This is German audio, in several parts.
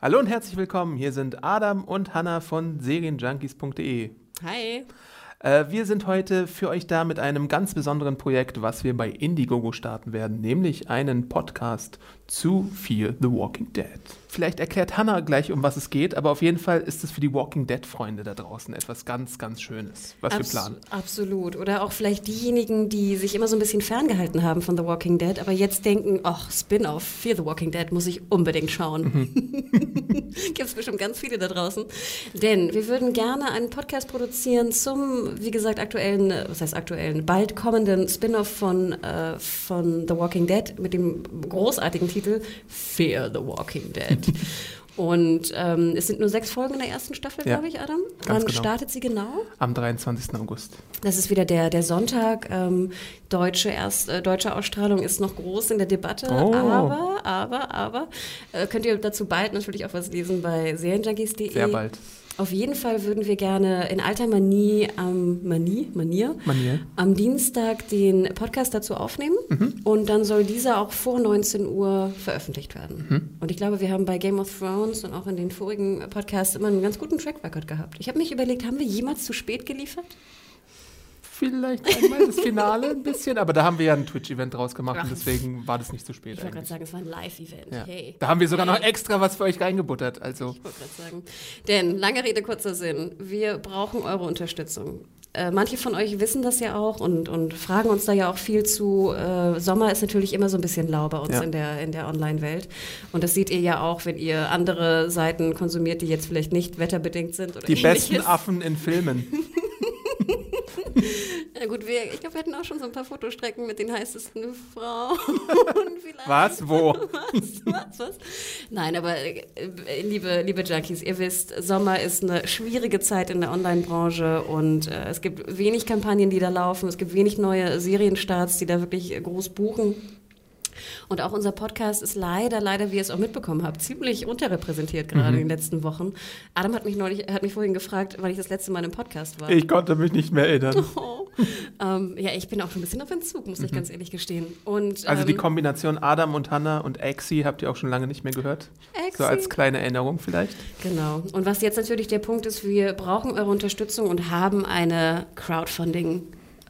Hallo und herzlich willkommen. Hier sind Adam und Hanna von Serienjunkies.de. Hi. Äh, wir sind heute für euch da mit einem ganz besonderen Projekt, was wir bei Indiegogo starten werden, nämlich einen Podcast zu Fear the Walking Dead. Vielleicht erklärt Hannah gleich, um was es geht, aber auf jeden Fall ist es für die Walking Dead-Freunde da draußen etwas ganz, ganz Schönes, was Abs wir planen. Absolut. Oder auch vielleicht diejenigen, die sich immer so ein bisschen ferngehalten haben von The Walking Dead, aber jetzt denken, ach, Spin-off, Fear the Walking Dead muss ich unbedingt schauen. Mhm. Gibt es bestimmt ganz viele da draußen. Denn wir würden gerne einen Podcast produzieren zum, wie gesagt, aktuellen, was heißt aktuellen, bald kommenden Spin-off von, äh, von The Walking Dead mit dem großartigen Titel Titel Fear the Walking Dead. Und ähm, es sind nur sechs Folgen in der ersten Staffel, ja, glaube ich, Adam. Wann genau. startet sie genau? Am 23. August. Das ist wieder der, der Sonntag. Ähm, deutsche, erst, äh, deutsche Ausstrahlung ist noch groß in der Debatte. Oh. Aber, aber, aber, äh, könnt ihr dazu bald natürlich auch was lesen bei serienjunkies.de. Sehr bald. Auf jeden Fall würden wir gerne in alter Manie am Manie, Manier, Manier. am Dienstag den Podcast dazu aufnehmen mhm. und dann soll dieser auch vor 19 Uhr veröffentlicht werden. Mhm. Und ich glaube, wir haben bei Game of Thrones und auch in den vorigen Podcasts immer einen ganz guten Track Record gehabt. Ich habe mich überlegt, haben wir jemals zu spät geliefert? Vielleicht einmal das Finale ein bisschen, aber da haben wir ja ein Twitch-Event draus gemacht und deswegen war das nicht zu spät. Ich wollte gerade sagen, es war ein Live-Event. Ja. Hey. Da haben wir sogar noch extra was für euch reingebuttert. Also. Ich wollte gerade sagen. Denn, lange Rede, kurzer Sinn, wir brauchen eure Unterstützung. Äh, manche von euch wissen das ja auch und, und fragen uns da ja auch viel zu. Äh, Sommer ist natürlich immer so ein bisschen lau bei uns ja. in der, in der Online-Welt. Und das seht ihr ja auch, wenn ihr andere Seiten konsumiert, die jetzt vielleicht nicht wetterbedingt sind. Die ähnliches. besten Affen in Filmen. Ja gut, wir, ich glaube, wir hätten auch schon so ein paar Fotostrecken mit den heißesten Frauen. was? Wo? Was? Was? Was? Nein, aber äh, liebe, liebe Junkies, ihr wisst, Sommer ist eine schwierige Zeit in der Online-Branche und äh, es gibt wenig Kampagnen, die da laufen. Es gibt wenig neue Serienstarts, die da wirklich groß buchen. Und auch unser Podcast ist leider, leider, wie ihr es auch mitbekommen habt, ziemlich unterrepräsentiert gerade mhm. in den letzten Wochen. Adam hat mich neulich, hat mich vorhin gefragt, wann ich das letzte Mal im Podcast war. Ich konnte mich nicht mehr erinnern. Oh. ähm, ja, ich bin auch schon ein bisschen auf Entzug, muss mhm. ich ganz ehrlich gestehen. Und, also die ähm, Kombination Adam und Hannah und Exi habt ihr auch schon lange nicht mehr gehört? Exi. So als kleine Erinnerung vielleicht. Genau. Und was jetzt natürlich der Punkt ist, wir brauchen eure Unterstützung und haben eine Crowdfunding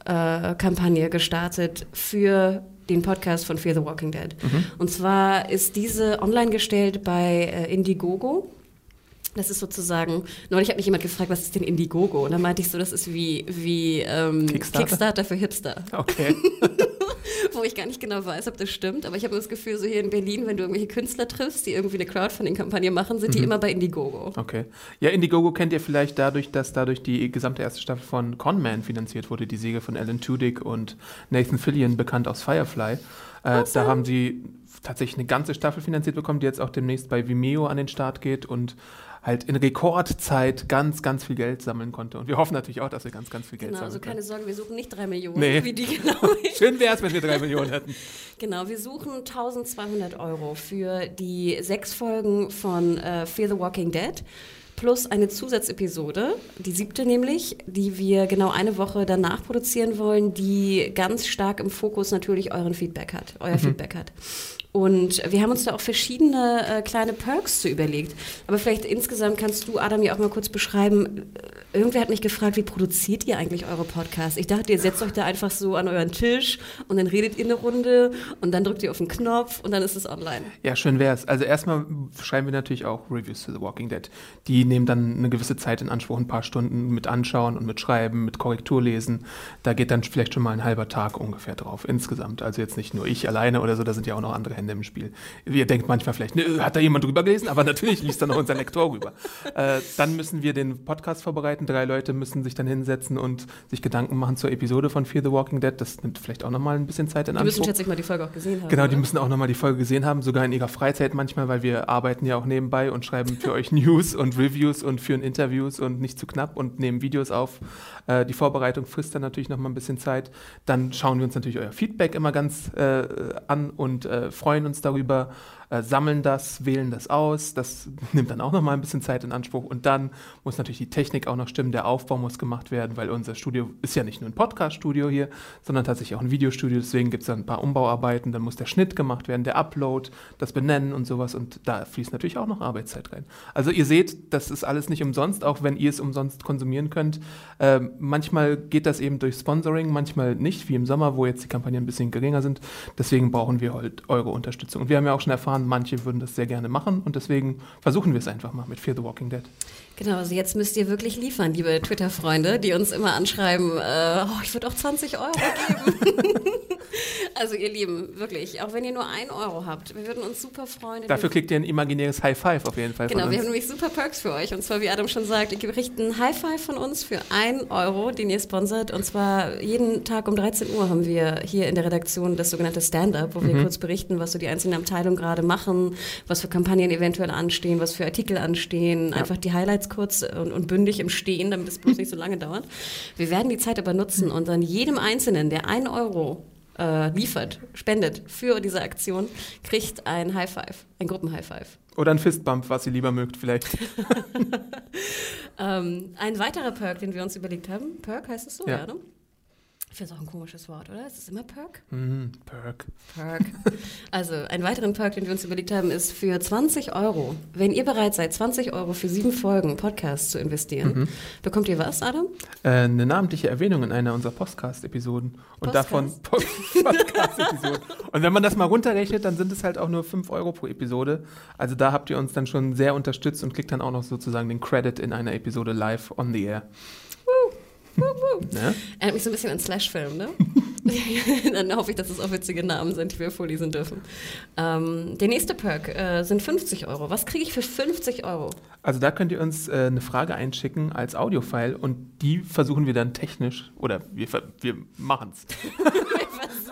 äh, Kampagne gestartet für den Podcast von Fear the Walking Dead. Mhm. Und zwar ist diese online gestellt bei äh, Indiegogo. Das ist sozusagen, neulich hat mich jemand gefragt, was ist denn Indiegogo? Und dann meinte ich so, das ist wie, wie ähm, Kickstarter? Kickstarter für Hipster. Okay. wo ich gar nicht genau weiß, ob das stimmt. Aber ich habe das Gefühl, so hier in Berlin, wenn du irgendwelche Künstler triffst, die irgendwie eine Crowdfunding-Kampagne machen, sind mhm. die immer bei Indiegogo. Okay. Ja, Indiegogo kennt ihr vielleicht dadurch, dass dadurch die gesamte erste Staffel von Conman finanziert wurde, die Siege von Alan Tudyk und Nathan Fillion, bekannt aus Firefly. Äh, da haben sie tatsächlich eine ganze Staffel finanziert bekommen, die jetzt auch demnächst bei Vimeo an den Start geht und halt in Rekordzeit ganz, ganz viel Geld sammeln konnte. Und wir hoffen natürlich auch, dass wir ganz, ganz viel Geld genau, sammeln also keine Sorge, wir suchen nicht drei Millionen, nee. wie die genau. Schön wäre es, wenn wir drei Millionen hätten. Genau, wir suchen 1200 Euro für die sechs Folgen von uh, Fear the Walking Dead plus eine Zusatzepisode, die siebte nämlich, die wir genau eine Woche danach produzieren wollen, die ganz stark im Fokus natürlich euren Feedback hat, euer mhm. Feedback hat. Und wir haben uns da auch verschiedene äh, kleine Perks zu überlegt. Aber vielleicht insgesamt kannst du, Adam, ja auch mal kurz beschreiben. Irgendwer hat mich gefragt, wie produziert ihr eigentlich eure Podcasts? Ich dachte, ihr setzt euch da einfach so an euren Tisch und dann redet ihr eine Runde und dann drückt ihr auf den Knopf und dann ist es online. Ja, schön wär's. Also erstmal schreiben wir natürlich auch Reviews to The Walking Dead. Die nehmen dann eine gewisse Zeit in Anspruch, ein paar Stunden mit Anschauen und mit Schreiben, mit Korrektur lesen. Da geht dann vielleicht schon mal ein halber Tag ungefähr drauf insgesamt. Also jetzt nicht nur ich alleine oder so, da sind ja auch noch andere Hände im Spiel. Ihr denkt manchmal vielleicht, ne, hat da jemand drüber gelesen? Aber natürlich liest da noch unser Lektor rüber. Äh, dann müssen wir den Podcast vorbereiten. Drei Leute müssen sich dann hinsetzen und sich Gedanken machen zur Episode von Fear the Walking Dead. Das nimmt vielleicht auch nochmal ein bisschen Zeit in Die Anspruch. müssen schätze ich mal die Folge auch gesehen haben. Genau, die oder? müssen auch nochmal die Folge gesehen haben, sogar in ihrer Freizeit manchmal, weil wir arbeiten ja auch nebenbei und schreiben für euch News und Reviews und führen Interviews und nicht zu knapp und nehmen Videos auf. Äh, die Vorbereitung frisst dann natürlich nochmal ein bisschen Zeit. Dann schauen wir uns natürlich euer Feedback immer ganz äh, an und äh, freuen uns darüber, äh, sammeln das, wählen das aus. Das nimmt dann auch nochmal ein bisschen Zeit in Anspruch. Und dann muss natürlich die Technik auch noch stimmen, der Aufbau muss gemacht werden, weil unser Studio ist ja nicht nur ein Podcast-Studio hier, sondern tatsächlich auch ein Videostudio. Deswegen gibt es dann ein paar Umbauarbeiten, dann muss der Schnitt gemacht werden, der Upload, das Benennen und sowas. Und da fließt natürlich auch noch Arbeitszeit rein. Also ihr seht, das ist alles nicht umsonst, auch wenn ihr es umsonst konsumieren könnt. Ähm, manchmal geht das eben durch Sponsoring, manchmal nicht, wie im Sommer, wo jetzt die Kampagnen ein bisschen geringer sind. Deswegen brauchen wir halt eure Unterstützung. Und wir haben ja auch schon erfahren, manche würden das sehr gerne machen und deswegen versuchen wir es einfach mal mit Fear the Walking Dead. Genau, also jetzt müsst ihr wirklich liefern, liebe Twitter-Freunde, die uns immer anschreiben, äh, oh, ich würde auch 20 Euro geben. also ihr Lieben, wirklich, auch wenn ihr nur ein Euro habt, wir würden uns super freuen. Dafür kriegt ihr ein imaginäres High Five auf jeden Fall Genau, wir haben nämlich super Perks für euch. Und zwar, wie Adam schon sagt, ihr kriegt einen High Five von uns für einen Euro, den ihr sponsert. Und zwar jeden Tag um 13 Uhr haben wir hier in der Redaktion das sogenannte Stand-up, wo wir Mhm. kurz berichten, was so die einzelnen Abteilungen gerade machen, was für Kampagnen eventuell anstehen, was für Artikel anstehen. Einfach die Highlights kurz und, und bündig im Stehen, damit es bloß nicht so lange dauert. Wir werden die Zeit aber nutzen und dann jedem Einzelnen, der einen Euro äh, liefert, spendet für diese Aktion, kriegt ein High Five, ein Gruppen-High Five. Oder ein Fistbump, was ihr lieber mögt vielleicht. Ähm, ein weiterer Perk, den wir uns überlegt haben. Perk heißt es so, Ja. ja, ne? Ich finde es auch ein komisches Wort, oder? Ist es immer Perk? Mhm, Perk. Perk. Also, einen weiteren Perk, den wir uns überlegt haben, ist für 20 Euro, wenn ihr bereit seid, 20 Euro für sieben Folgen Podcast zu investieren, Mhm. bekommt ihr was, Adam? Äh, eine namentliche Erwähnung in einer unserer Podcast-Episoden. Und davon Po- Podcast-Episoden. Und wenn man das mal runterrechnet, dann sind es halt auch nur 5 Euro pro Episode. Also da habt ihr uns dann schon sehr unterstützt und kriegt dann auch noch sozusagen den Credit in einer Episode live on the air. Ne? Erinnert mich so ein bisschen an Slash-Film, ne? Dann hoffe ich, dass es auch witzige Namen sind, die wir vorlesen dürfen. Ähm, der nächste Perk äh, sind 50 Euro. Was kriege ich für 50 Euro? Also da könnt ihr uns äh, eine Frage einschicken als Audiofile und die versuchen wir dann technisch, oder wir, wir machen es. Wir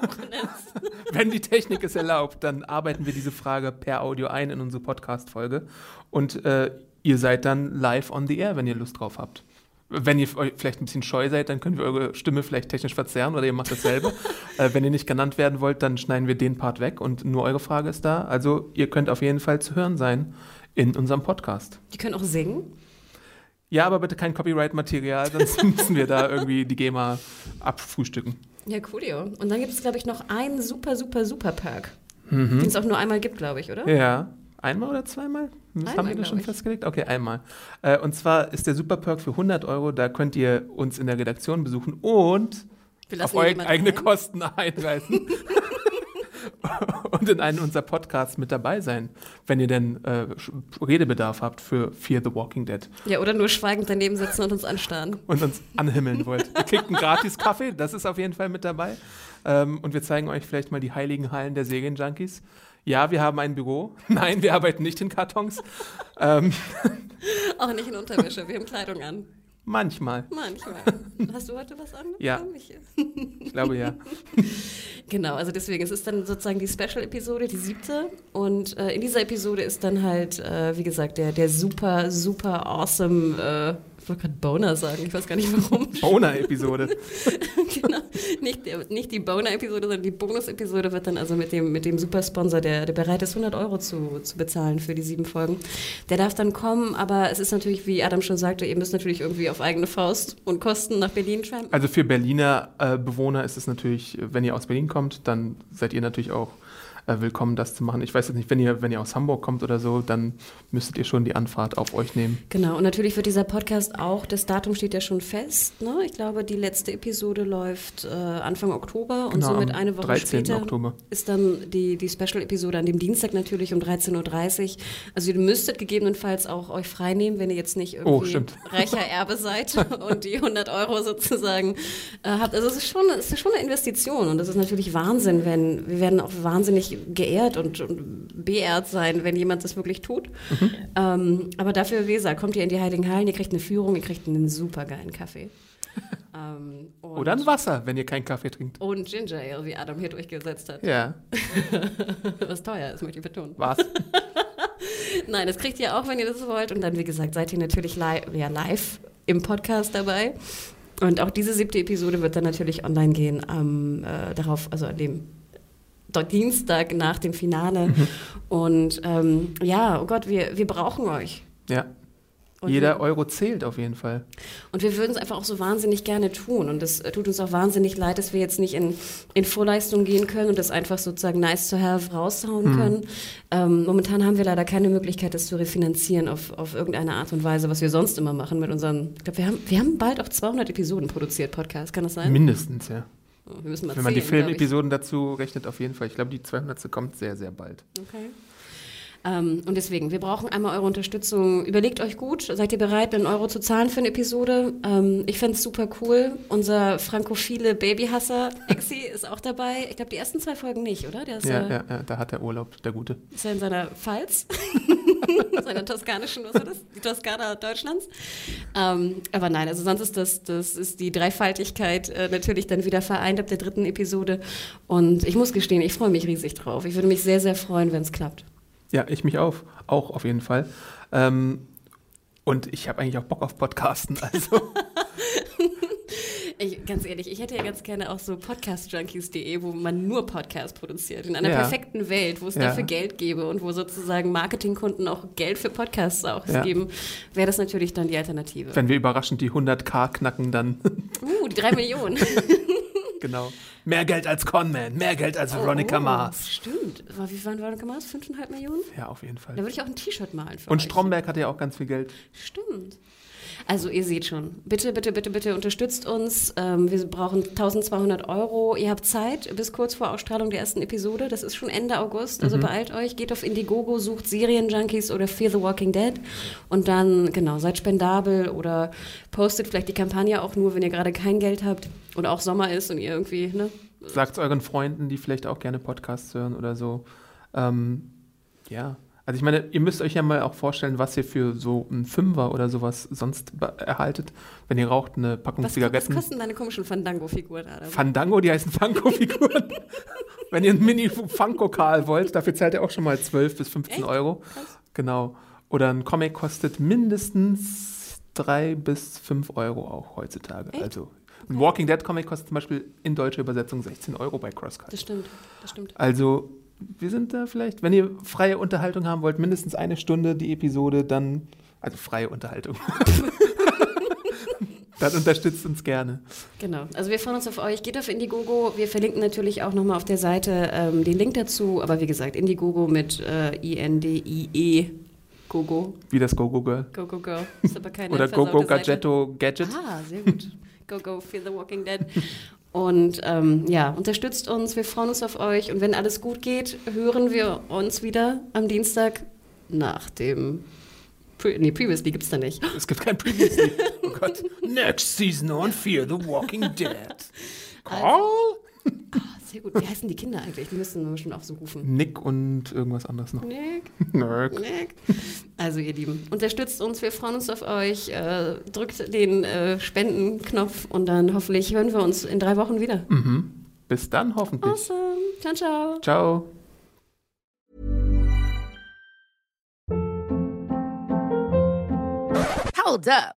versuchen es. Wenn die Technik es erlaubt, dann arbeiten wir diese Frage per Audio ein in unsere Podcast-Folge. Und äh, ihr seid dann live on the air, wenn ihr Lust drauf habt. Wenn ihr euch vielleicht ein bisschen scheu seid, dann können wir eure Stimme vielleicht technisch verzerren oder ihr macht dasselbe. äh, wenn ihr nicht genannt werden wollt, dann schneiden wir den Part weg und nur eure Frage ist da. Also ihr könnt auf jeden Fall zu hören sein in unserem Podcast. Die können auch singen. Ja, aber bitte kein Copyright-Material, sonst müssen wir da irgendwie die GEMA abfrühstücken. Ja, coolio. Und dann gibt es, glaube ich, noch einen super, super, super Perk, Mhm. den es auch nur einmal gibt, glaube ich, oder? Ja. Einmal oder zweimal? Das Einmal, haben wir das schon ich. festgelegt? Okay, einmal. Äh, und zwar ist der Superperk für 100 Euro. Da könnt ihr uns in der Redaktion besuchen und auf eure eigene ein. Kosten einreisen. und in einem unserer Podcasts mit dabei sein, wenn ihr denn äh, Redebedarf habt für Fear the Walking Dead Ja, oder nur schweigend daneben sitzen und uns anstarren. und uns anhimmeln wollt. Ihr kriegt einen gratis Kaffee, das ist auf jeden Fall mit dabei. Ähm, und wir zeigen euch vielleicht mal die heiligen Hallen der Serienjunkies. Ja, wir haben ein Büro. Nein, wir arbeiten nicht in Kartons. ähm, Auch nicht in Unterwäsche, wir haben Kleidung an. manchmal. Manchmal. Hast du heute was an? Ja. Ich- Ich glaube ja. Genau, also deswegen, es ist dann sozusagen die Special-Episode, die siebte. Und äh, in dieser Episode ist dann halt, äh, wie gesagt, der, der super, super awesome, äh, ich wollte gerade Boner sagen, ich weiß gar nicht warum. Boner-Episode. genau. Nicht, nicht die Boner-Episode, sondern die Bonus-Episode wird dann also mit dem, mit dem Supersponsor, der, der bereit ist, 100 Euro zu, zu bezahlen für die sieben Folgen. Der darf dann kommen, aber es ist natürlich, wie Adam schon sagte, ihr müsst natürlich irgendwie auf eigene Faust und Kosten nach Berlin trampen. Also für Berliner äh, Bewohner ist es natürlich, wenn ihr aus Berlin kommt, dann seid ihr natürlich auch äh, willkommen, das zu machen. Ich weiß jetzt nicht, wenn ihr, wenn ihr aus Hamburg kommt oder so, dann müsstet ihr schon die Anfahrt auf euch nehmen. Genau, und natürlich wird dieser Podcast auch, das Datum steht ja schon fest. Ne? Ich glaube, die letzte Episode läuft äh, Anfang Oktober und Genau, somit eine Woche 13. später Oktober. ist dann die, die Special-Episode an dem Dienstag natürlich um 13.30 Uhr. Also ihr müsstet gegebenenfalls auch euch freinehmen, wenn ihr jetzt nicht Oh, irgendwie stimmt. reicher Erbe seid und die 100 Euro sozusagen äh, habt. Also es ist, schon, es ist schon eine Investition und das ist natürlich Wahnsinn, wenn wir werden auch wahnsinnig wirklich geehrt und, und beehrt sein, wenn jemand das wirklich tut. Mhm. Ähm, aber dafür, wie gesagt, kommt ihr in die Heiligen Hallen, ihr kriegt eine Führung, ihr kriegt einen super geilen Kaffee. ähm, Oder ein Wasser, wenn ihr keinen Kaffee trinkt. Und Ginger Ale, wie Adam hier durchgesetzt hat. Ja. Was teuer ist, möchte ich betonen. Was? Nein, das kriegt ihr auch, wenn ihr das wollt. Und dann, wie gesagt, seid ihr natürlich live, ja, live im Podcast dabei. Und auch diese siebte Episode wird dann natürlich online gehen, ähm, äh, darauf, also an dem Dienstag nach dem Finale. Mhm. Und ähm, ja, oh Gott, wir, wir brauchen euch. Ja. Und Jeder wir, Euro zählt auf jeden Fall. Und wir würden es einfach auch so wahnsinnig gerne tun. Und es tut uns auch wahnsinnig leid, dass wir jetzt nicht in, in Vorleistung gehen können und das einfach sozusagen nice to have raushauen mhm. können. Ähm, momentan haben wir leider keine Möglichkeit, das zu refinanzieren auf, auf irgendeine Art und Weise, was wir sonst immer machen mit unseren. Ich glaube, wir haben, wir haben bald auch 200 Episoden produziert, Podcast. Kann das sein? Mindestens, ja. Wenn man die Filmepisoden dazu rechnet, auf jeden Fall. Ich glaube, die 200. kommt sehr, sehr bald. Okay. Ähm, und deswegen, wir brauchen einmal eure Unterstützung. Überlegt euch gut, seid ihr bereit, einen Euro zu zahlen für eine Episode? Ähm, ich fände es super cool. Unser frankophile Babyhasser, Exi, ist auch dabei. Ich glaube, die ersten zwei Folgen nicht, oder? Der ist, ja, äh, ja, ja, da hat er Urlaub, der Gute. Ist er in seiner Pfalz? seiner toskanischen, was war das? Die Toskana Deutschlands. Ähm, aber nein, also sonst ist das, das ist die Dreifaltigkeit äh, natürlich dann wieder vereint ab der dritten Episode. Und ich muss gestehen, ich freue mich riesig drauf. Ich würde mich sehr, sehr freuen, wenn es klappt. Ja, ich mich auch, auch auf jeden Fall. Ähm, und ich habe eigentlich auch Bock auf Podcasten. Also. ich, ganz ehrlich, ich hätte ja ganz gerne auch so podcastjunkies.de, wo man nur Podcasts produziert. In einer ja. perfekten Welt, wo es ja. dafür Geld gäbe und wo sozusagen Marketingkunden auch Geld für Podcasts auch ja. geben, wäre das natürlich dann die Alternative. Wenn wir überraschend die 100k knacken, dann. Uh, die 3 Millionen. genau. Mehr Geld als Conman, mehr Geld als Veronica oh, Mars. Stimmt. Wie waren Veronica Mars? 5,5 Millionen? Ja, auf jeden Fall. Da würde ich auch ein T-Shirt malen für Und euch. Stromberg hatte ja auch ganz viel Geld. Stimmt. Also ihr seht schon, bitte, bitte, bitte, bitte unterstützt uns. Ähm, wir brauchen 1200 Euro. Ihr habt Zeit bis kurz vor Ausstrahlung der ersten Episode. Das ist schon Ende August, also mhm. beeilt euch. Geht auf Indiegogo, sucht Serienjunkies oder Fear the Walking Dead und dann, genau, seid spendabel oder postet vielleicht die Kampagne auch nur, wenn ihr gerade kein Geld habt oder auch Sommer ist und ihr irgendwie, ne? Sagt es euren Freunden, die vielleicht auch gerne Podcasts hören oder so. Ähm, ja. Also ich meine, ihr müsst euch ja mal auch vorstellen, was ihr für so ein Fünfer oder sowas sonst erhaltet, wenn ihr raucht eine Packung was, Zigaretten. Was kosten deine komischen Fandango-Figuren? Fandango, die heißen Fango-Figuren. wenn ihr ein Mini-Funko-Karl wollt, dafür zahlt ihr auch schon mal 12 bis 15 Echt? Euro. Was? Genau. Oder ein Comic kostet mindestens 3 bis 5 Euro auch heutzutage. Echt? Also ein Walking Dead Comic kostet zum Beispiel in deutscher Übersetzung 16 Euro bei Crosscut. Das stimmt, das stimmt. Also wir sind da vielleicht, wenn ihr freie Unterhaltung haben wollt, mindestens eine Stunde die Episode, dann, also freie Unterhaltung. dann unterstützt uns gerne. Genau. Also wir freuen uns auf euch. Geht auf Indiegogo. Wir verlinken natürlich auch nochmal auf der Seite ähm, den Link dazu. Aber wie gesagt, Indiegogo mit äh, I-N-D-I-E. Gogo. Wie das Gogo Girl. Gogo Girl. Ist aber keine Oder Gogo Gadgetto Gadget. Ah, sehr gut. Go Go Fear the Walking Dead. Und ähm, ja, unterstützt uns, wir freuen uns auf euch. Und wenn alles gut geht, hören wir uns wieder am Dienstag nach dem. Pre nee, Previously gibt es da nicht. Es gibt kein Previously. Oh Gott. Next season on Fear the Walking Dead. Also, ah, sehr gut. Wie heißen die Kinder eigentlich? Die müssen wir bestimmt auch so rufen. Nick und irgendwas anderes noch. Nick. Nick. Nick. Also, ihr Lieben, unterstützt uns. Wir freuen uns auf euch. Äh, drückt den äh, Spendenknopf und dann hoffentlich hören wir uns in drei Wochen wieder. Mhm. Bis dann hoffentlich. Awesome. Ciao, ciao. Ciao. Hold up.